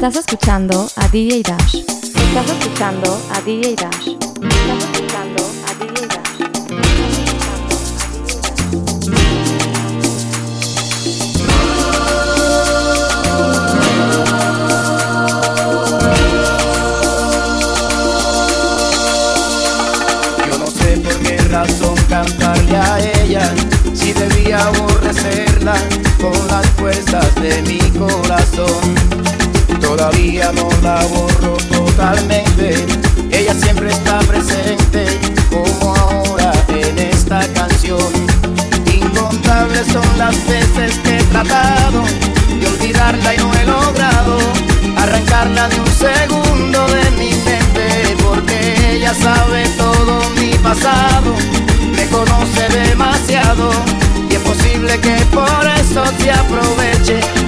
Estás escuchando a DJ Dash. Estás escuchando a DJ Dash. Estás escuchando a DJ Dash. Yo no sé por qué razón cantarle a ella Si debía aborrecerla con las fuerzas de mi corazón Todavía no la borro totalmente. Ella siempre está presente como ahora en esta canción. Incontables son las veces que he tratado de olvidarla y no he logrado arrancarla de un segundo de mi mente porque ella sabe todo mi pasado, me conoce demasiado y es posible que por eso se aproveche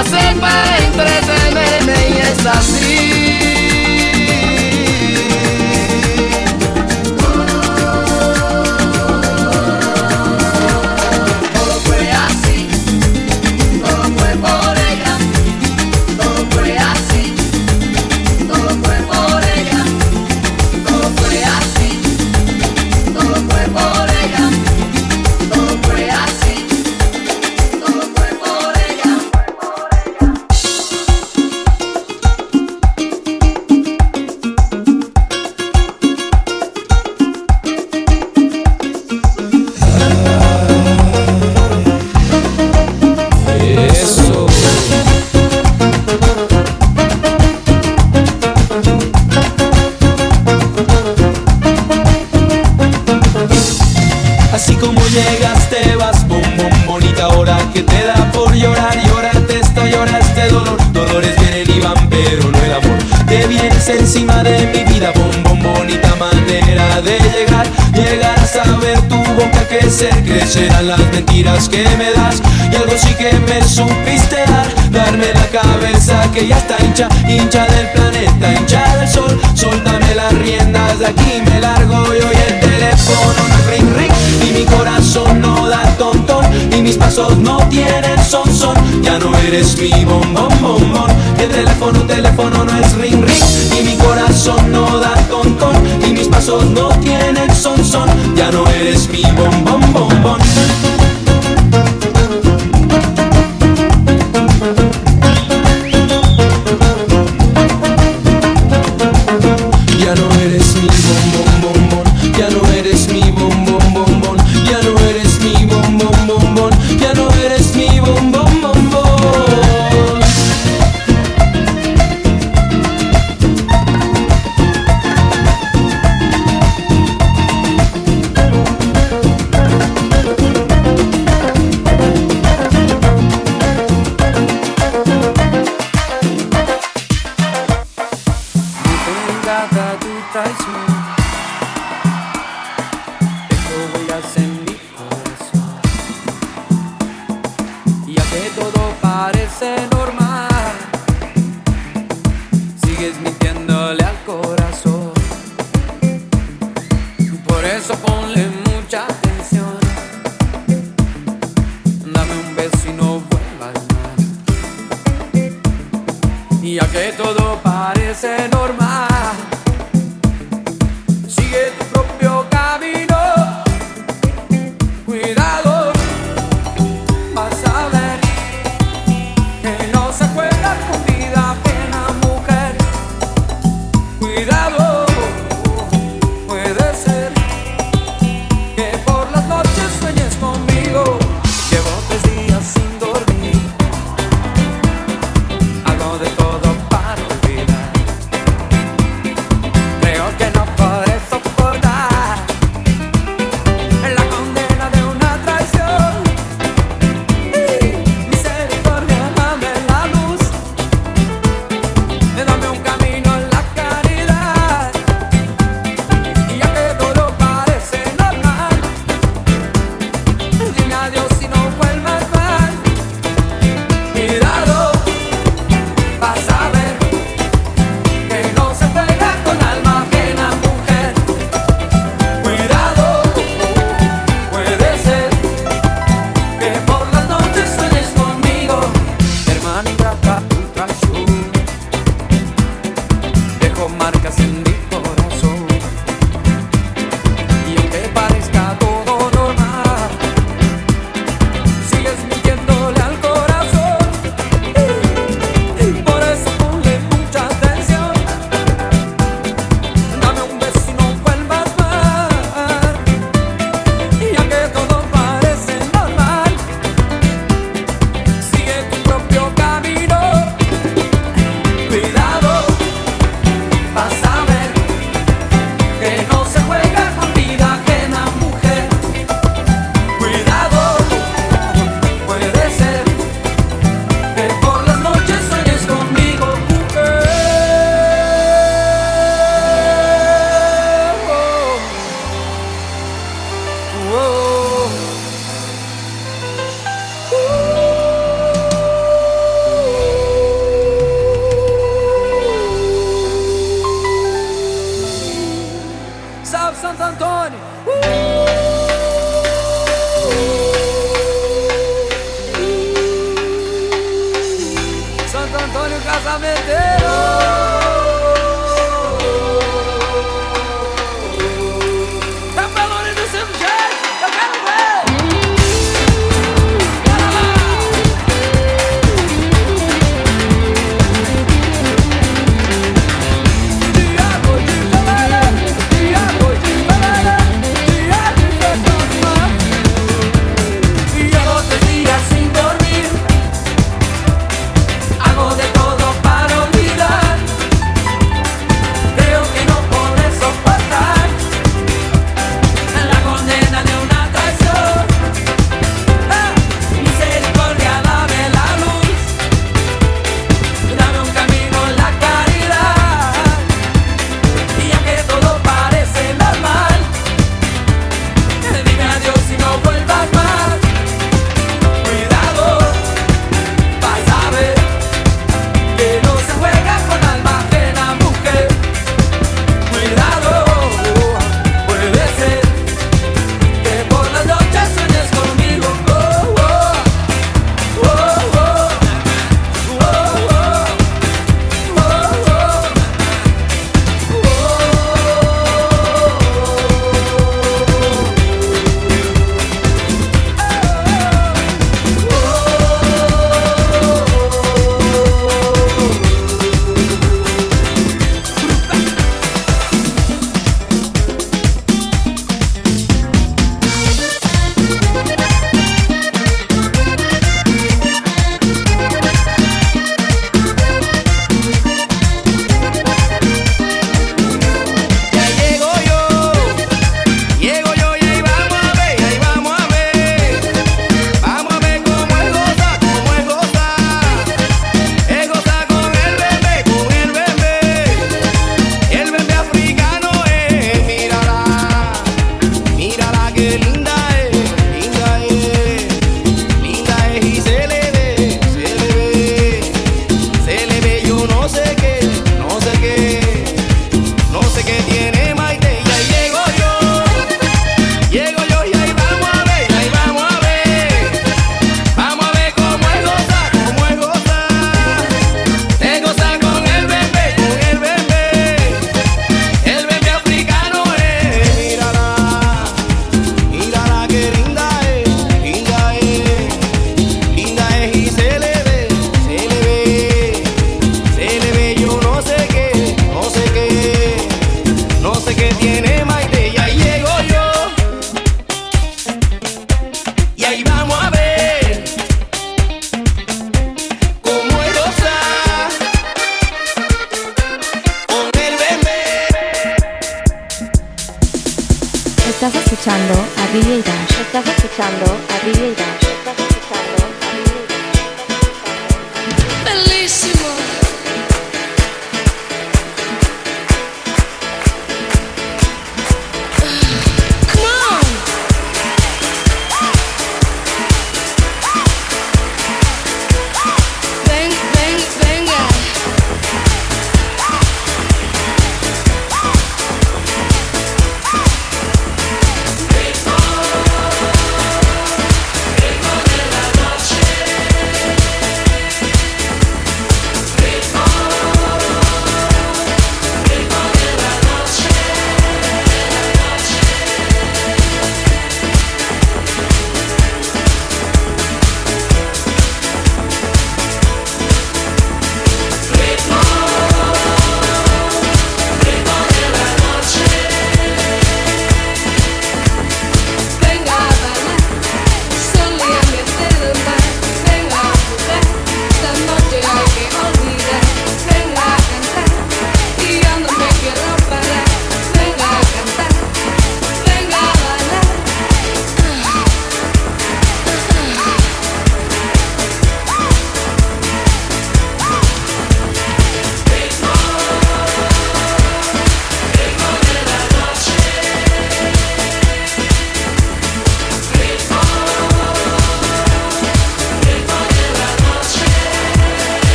hace para entretenerme y es así. Encima de mi vida bom bom bonita manera de llegar. Llegar a saber tu boca que se crecerán las mentiras que me das. Y algo sí que me supiste dar darme la cabeza que ya está hincha hincha del planeta hincha del sol. Soltame las riendas de aquí me largo y el teléfono pasos no tienen son son. Ya no eres mi bombón bombón. El teléfono teléfono no es ring ring. Y mi corazón no da tontón y mis pasos no tienen son son. Ya no eres mi bombón Sigues mintiéndole al corazón. Por eso ponle mucha atención. Dame un beso y no vuelvas más. Ya que todo parece